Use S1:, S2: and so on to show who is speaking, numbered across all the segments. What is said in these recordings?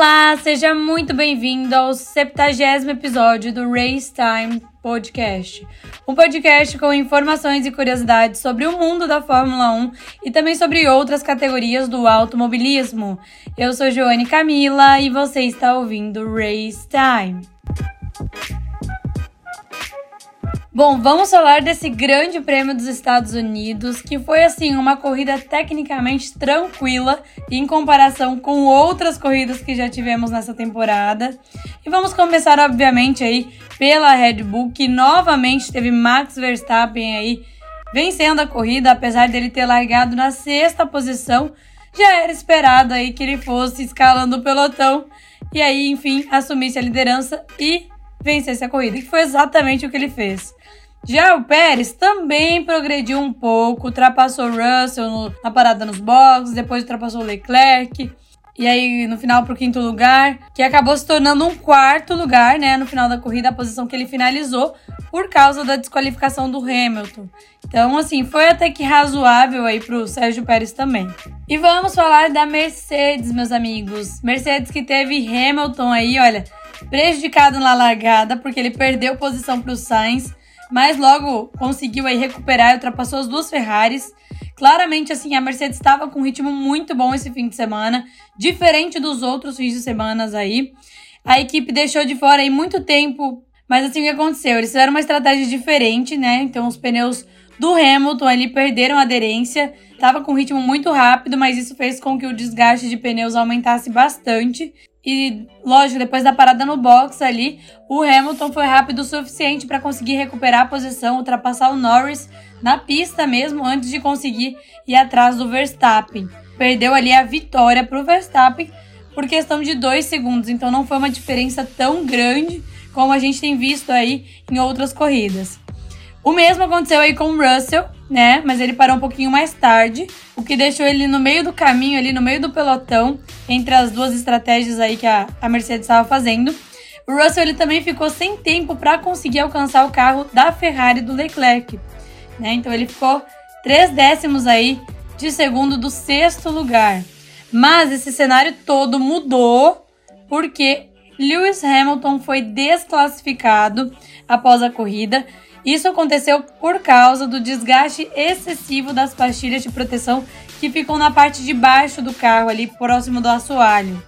S1: Olá, seja muito bem-vindo ao 70 episódio do Race Time Podcast. Um podcast com informações e curiosidades sobre o mundo da Fórmula 1 e também sobre outras categorias do automobilismo. Eu sou Joane Camila e você está ouvindo Race Time. Bom, vamos falar desse grande prêmio dos Estados Unidos, que foi assim uma corrida tecnicamente tranquila em comparação com outras corridas que já tivemos nessa temporada. E vamos começar obviamente aí pela Red Bull, que novamente teve Max Verstappen aí vencendo a corrida, apesar dele ter largado na sexta posição. Já era esperado aí que ele fosse escalando o pelotão e aí, enfim, assumisse a liderança e vencesse a corrida, que foi exatamente o que ele fez. Já o Pérez também progrediu um pouco, ultrapassou Russell no, na parada nos boxes, depois ultrapassou Leclerc. E aí, no final, para o quinto lugar, que acabou se tornando um quarto lugar, né? No final da corrida, a posição que ele finalizou, por causa da desqualificação do Hamilton. Então, assim, foi até que razoável aí para o Sérgio Pérez também. E vamos falar da Mercedes, meus amigos. Mercedes que teve Hamilton aí, olha, prejudicado na largada, porque ele perdeu posição para o Sainz, mas logo conseguiu aí recuperar e ultrapassou as duas Ferraris. Claramente, assim, a Mercedes estava com um ritmo muito bom esse fim de semana, diferente dos outros fins de semana aí. A equipe deixou de fora aí muito tempo, mas assim, o que aconteceu? Eles fizeram uma estratégia diferente, né? Então, os pneus do Hamilton ali perderam aderência, estava com um ritmo muito rápido, mas isso fez com que o desgaste de pneus aumentasse bastante. E, lógico, depois da parada no box ali, o Hamilton foi rápido o suficiente para conseguir recuperar a posição, ultrapassar o Norris na pista mesmo, antes de conseguir ir atrás do Verstappen. Perdeu ali a vitória para o Verstappen por questão de dois segundos, então não foi uma diferença tão grande como a gente tem visto aí em outras corridas. O mesmo aconteceu aí com o Russell, né? Mas ele parou um pouquinho mais tarde, o que deixou ele no meio do caminho, ali no meio do pelotão, entre as duas estratégias aí que a, a Mercedes estava fazendo. O Russell ele também ficou sem tempo para conseguir alcançar o carro da Ferrari do Leclerc, né? Então ele ficou três décimos aí de segundo do sexto lugar. Mas esse cenário todo mudou porque Lewis Hamilton foi desclassificado após a corrida isso aconteceu por causa do desgaste excessivo das pastilhas de proteção que ficam na parte de baixo do carro, ali próximo do assoalho.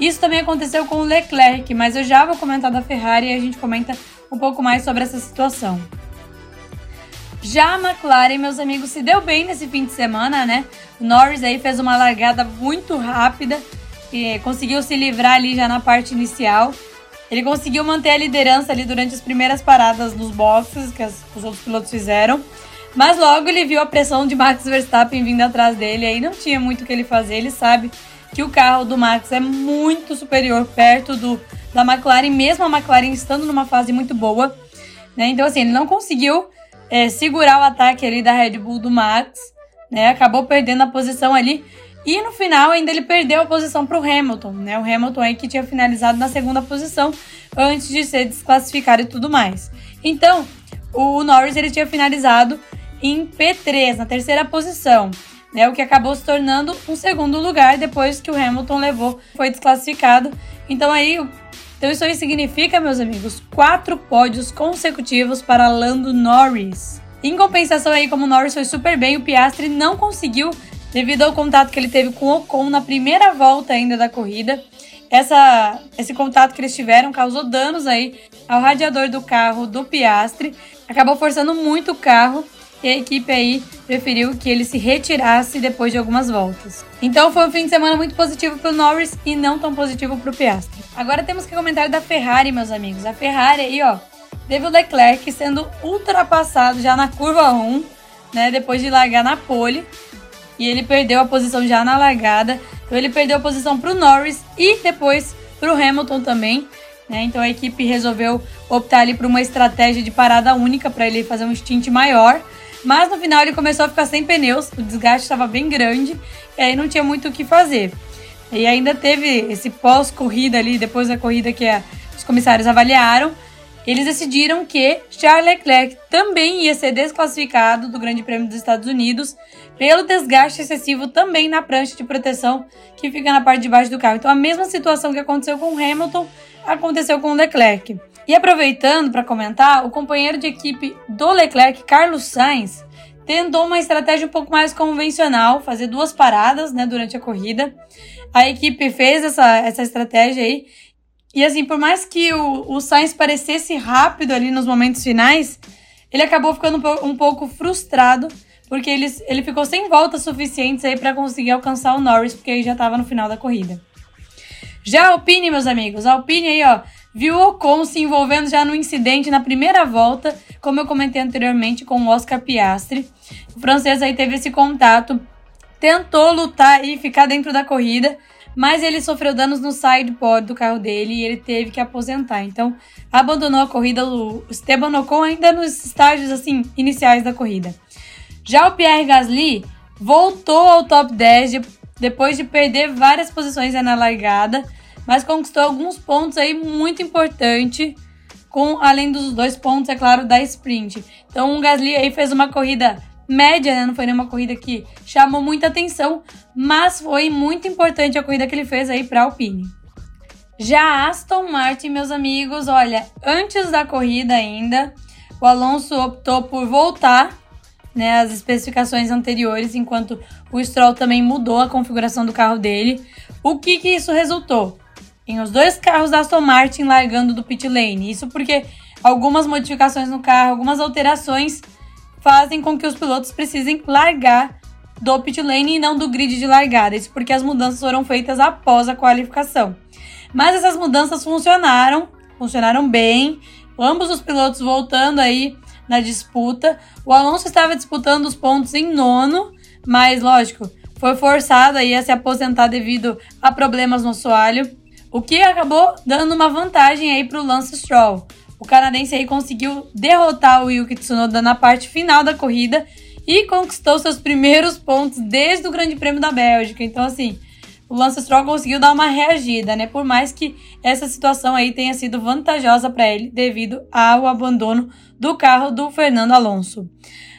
S1: Isso também aconteceu com o Leclerc, mas eu já vou comentar da Ferrari e a gente comenta um pouco mais sobre essa situação. Já a McLaren, meus amigos, se deu bem nesse fim de semana, né? O Norris aí fez uma largada muito rápida e conseguiu se livrar ali já na parte inicial. Ele conseguiu manter a liderança ali durante as primeiras paradas dos boxes que as, os outros pilotos fizeram. Mas logo ele viu a pressão de Max Verstappen vindo atrás dele, aí não tinha muito o que ele fazer. Ele sabe que o carro do Max é muito superior perto do da McLaren, mesmo a McLaren estando numa fase muito boa. Né? Então, assim, ele não conseguiu é, segurar o ataque ali da Red Bull do Max, né? Acabou perdendo a posição ali. E no final ainda ele perdeu a posição para o Hamilton, né? O Hamilton aí que tinha finalizado na segunda posição antes de ser desclassificado e tudo mais. Então, o Norris ele tinha finalizado em P3, na terceira posição, né? O que acabou se tornando um segundo lugar depois que o Hamilton levou, foi desclassificado. Então aí, então isso aí significa, meus amigos, quatro pódios consecutivos para Lando Norris. Em compensação aí, como o Norris foi super bem, o Piastri não conseguiu devido ao contato que ele teve com o Ocon na primeira volta ainda da corrida. Essa, esse contato que eles tiveram causou danos aí ao radiador do carro do Piastre, acabou forçando muito o carro e a equipe aí preferiu que ele se retirasse depois de algumas voltas. Então foi um fim de semana muito positivo para o Norris e não tão positivo para o Piastre. Agora temos que comentar da Ferrari, meus amigos. A Ferrari aí, ó, teve o Leclerc sendo ultrapassado já na curva 1, né, depois de largar na pole e ele perdeu a posição já na largada. Então ele perdeu a posição para o Norris e depois para o Hamilton também. Né? Então a equipe resolveu optar ali por uma estratégia de parada única para ele fazer um stint maior. Mas no final ele começou a ficar sem pneus, o desgaste estava bem grande e aí não tinha muito o que fazer. E ainda teve esse pós-corrida ali, depois da corrida que a, os comissários avaliaram, eles decidiram que Charles Leclerc também ia ser desclassificado do Grande Prêmio dos Estados Unidos pelo desgaste excessivo também na prancha de proteção que fica na parte de baixo do carro. Então a mesma situação que aconteceu com Hamilton aconteceu com Leclerc. E aproveitando para comentar, o companheiro de equipe do Leclerc, Carlos Sainz, tentou uma estratégia um pouco mais convencional, fazer duas paradas né, durante a corrida. A equipe fez essa, essa estratégia aí. E assim, por mais que o, o Sainz parecesse rápido ali nos momentos finais, ele acabou ficando um, um pouco frustrado, porque ele, ele ficou sem voltas suficientes aí para conseguir alcançar o Norris, porque ele já estava no final da corrida. Já a Alpine, meus amigos, a Alpine aí, ó, viu o Ocon se envolvendo já no incidente na primeira volta, como eu comentei anteriormente com o Oscar Piastri. O francês aí teve esse contato, tentou lutar e ficar dentro da corrida, mas ele sofreu danos no sidepod do carro dele e ele teve que aposentar. Então, abandonou a corrida o Esteban Ocon ainda nos estágios assim iniciais da corrida. Já o Pierre Gasly voltou ao top 10 de, depois de perder várias posições na largada mas conquistou alguns pontos aí muito importante, com além dos dois pontos, é claro, da sprint. Então o Gasly aí fez uma corrida média, né? Não foi nenhuma corrida que chamou muita atenção, mas foi muito importante a corrida que ele fez aí para Alpine. Já Aston Martin, meus amigos, olha, antes da corrida ainda, o Alonso optou por voltar né, as especificações anteriores, enquanto o Stroll também mudou a configuração do carro dele. O que, que isso resultou? em os dois carros da Aston Martin largando do pit lane. Isso porque algumas modificações no carro, algumas alterações fazem com que os pilotos precisem largar do pit lane e não do grid de largada. Isso porque as mudanças foram feitas após a qualificação. Mas essas mudanças funcionaram, funcionaram bem. Ambos os pilotos voltando aí na disputa. O Alonso estava disputando os pontos em nono, mas lógico, foi forçado aí a se aposentar devido a problemas no assoalho. O que acabou dando uma vantagem aí para o Lance Stroll. O canadense aí conseguiu derrotar o Yuki Tsunoda na parte final da corrida e conquistou seus primeiros pontos desde o Grande Prêmio da Bélgica. Então, assim, o Lance Stroll conseguiu dar uma reagida, né? Por mais que essa situação aí tenha sido vantajosa para ele devido ao abandono do carro do Fernando Alonso.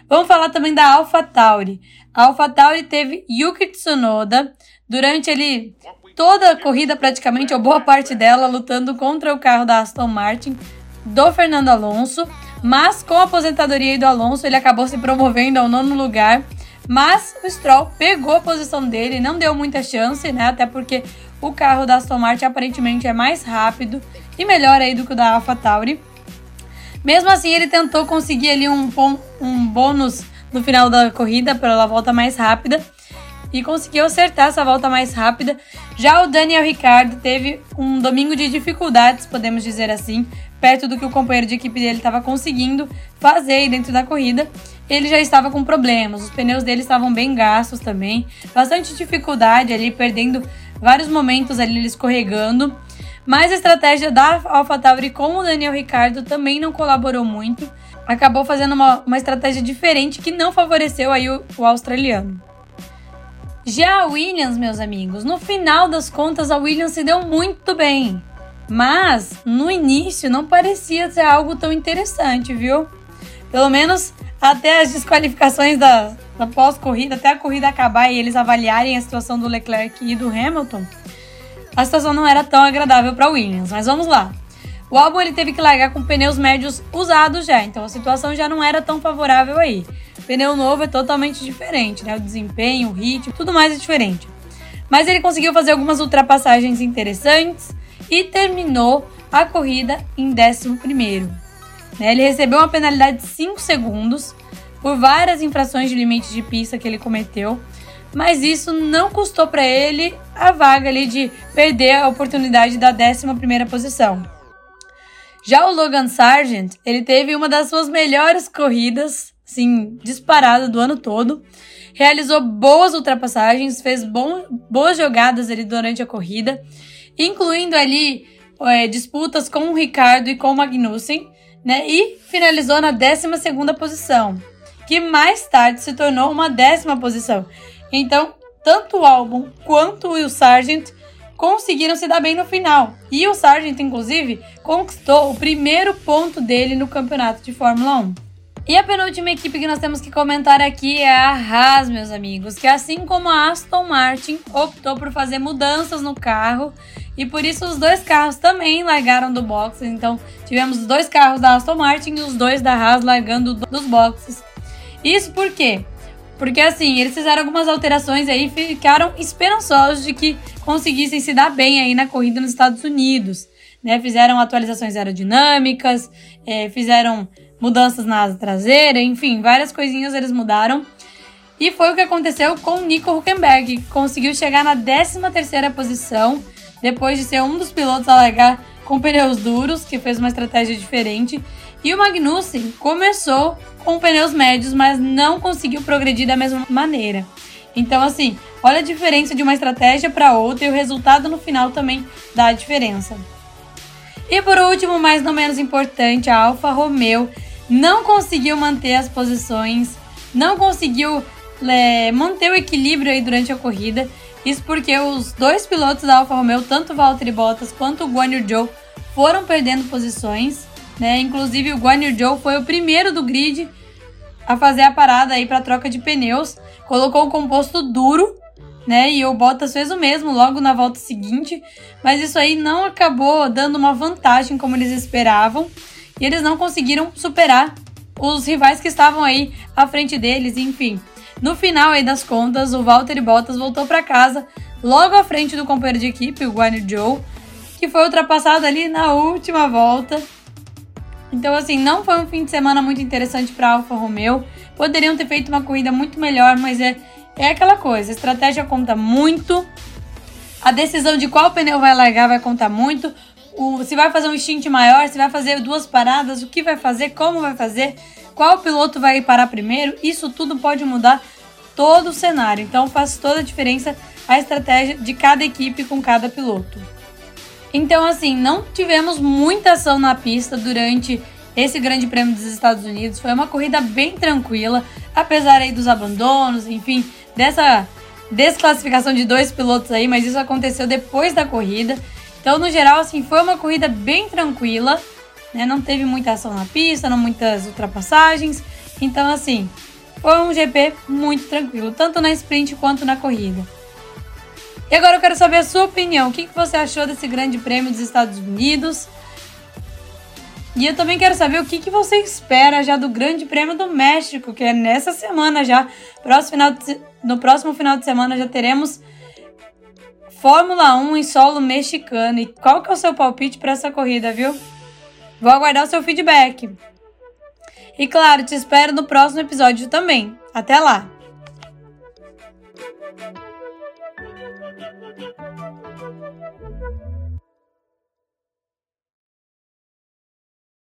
S1: Vamos falar também da AlphaTauri. A AlphaTauri teve Yuki Tsunoda durante ali toda a corrida, praticamente, ou boa parte dela, lutando contra o carro da Aston Martin do Fernando Alonso. Mas com a aposentadoria do Alonso, ele acabou se promovendo ao nono lugar. Mas o Stroll pegou a posição dele, não deu muita chance, né? Até porque o carro da Aston Martin aparentemente é mais rápido e melhor aí do que o da AlphaTauri. Mesmo assim, ele tentou conseguir ali um, um bônus no final da corrida pela volta mais rápida e conseguiu acertar essa volta mais rápida. Já o Daniel Ricciardo teve um domingo de dificuldades, podemos dizer assim, perto do que o companheiro de equipe dele estava conseguindo fazer dentro da corrida. Ele já estava com problemas, os pneus dele estavam bem gastos também, bastante dificuldade ali, perdendo vários momentos ali escorregando. Mas a estratégia da AlphaTauri com o Daniel Ricciardo também não colaborou muito. Acabou fazendo uma, uma estratégia diferente que não favoreceu aí o, o australiano. Já a Williams, meus amigos, no final das contas a Williams se deu muito bem. Mas no início não parecia ser algo tão interessante, viu? Pelo menos até as desqualificações da, da pós-corrida, até a corrida acabar e eles avaliarem a situação do Leclerc e do Hamilton, a situação não era tão agradável para Williams. Mas vamos lá. O álbum ele teve que largar com pneus médios usados já, então a situação já não era tão favorável aí. Pneu novo é totalmente diferente, né? O desempenho, o ritmo, tudo mais é diferente. Mas ele conseguiu fazer algumas ultrapassagens interessantes e terminou a corrida em 11. Né? Ele recebeu uma penalidade de 5 segundos por várias infrações de limite de pista que ele cometeu, mas isso não custou para ele a vaga ali de perder a oportunidade da 11 posição. Já o Logan Sargent, ele teve uma das suas melhores corridas, sim, disparada do ano todo. Realizou boas ultrapassagens, fez bom, boas jogadas ali durante a corrida, incluindo ali é, disputas com o Ricardo e com o Magnussen, né? E finalizou na 12 posição, que mais tarde se tornou uma décima posição. Então, tanto o álbum quanto o Sargent conseguiram se dar bem no final. E o Sargent, inclusive, conquistou o primeiro ponto dele no campeonato de Fórmula 1. E a penúltima equipe que nós temos que comentar aqui é a Haas, meus amigos, que assim como a Aston Martin optou por fazer mudanças no carro e por isso os dois carros também largaram do box. Então tivemos os dois carros da Aston Martin e os dois da Haas largando dos boxes. Isso por quê? Porque assim, eles fizeram algumas alterações aí e ficaram esperançosos de que conseguissem se dar bem aí na corrida nos Estados Unidos. Né? Fizeram atualizações aerodinâmicas, é, fizeram mudanças na asa traseira, enfim, várias coisinhas eles mudaram. E foi o que aconteceu com Nico Huckenberg, que conseguiu chegar na 13ª posição, depois de ser um dos pilotos a largar com pneus duros, que fez uma estratégia diferente. E o Magnussen começou com pneus médios, mas não conseguiu progredir da mesma maneira. Então, assim, olha a diferença de uma estratégia para outra e o resultado no final também dá a diferença. E por último, mas não menos importante, a Alfa Romeo não conseguiu manter as posições, não conseguiu é, manter o equilíbrio aí durante a corrida. Isso porque os dois pilotos da Alfa Romeo, tanto o Valtteri Bottas quanto o Guan Yu Zhou, foram perdendo posições. Né? Inclusive o Guan Yu Zhou foi o primeiro do grid a fazer a parada aí para troca de pneus, colocou o composto duro, né? E o Bottas fez o mesmo logo na volta seguinte, mas isso aí não acabou dando uma vantagem como eles esperavam e eles não conseguiram superar os rivais que estavam aí à frente deles, enfim. No final aí das contas, o Valtteri Bottas voltou para casa logo à frente do companheiro de equipe, o Guan Zhou, que foi ultrapassado ali na última volta. Então, assim, não foi um fim de semana muito interessante para Alfa Romeo. Poderiam ter feito uma corrida muito melhor, mas é, é aquela coisa: a estratégia conta muito. A decisão de qual pneu vai largar vai contar muito o, se vai fazer um stint maior, se vai fazer duas paradas, o que vai fazer, como vai fazer, qual piloto vai parar primeiro, isso tudo pode mudar todo o cenário. Então faz toda a diferença a estratégia de cada equipe com cada piloto. Então, assim, não tivemos muita ação na pista durante esse Grande Prêmio dos Estados Unidos. Foi uma corrida bem tranquila, apesar aí dos abandonos, enfim, dessa desclassificação de dois pilotos aí, mas isso aconteceu depois da corrida. Então, no geral, assim, foi uma corrida bem tranquila, né? Não teve muita ação na pista, não muitas ultrapassagens. Então, assim, foi um GP muito tranquilo, tanto na sprint quanto na corrida. E agora eu quero saber a sua opinião. O que você achou desse grande prêmio dos Estados Unidos? E eu também quero saber o que você espera já do Grande Prêmio do México, que é nessa semana já. Próximo final de, no próximo final de semana já teremos Fórmula 1 em solo mexicano. E qual que é o seu palpite para essa corrida, viu? Vou aguardar o seu feedback. E claro, te espero no próximo episódio também. Até lá!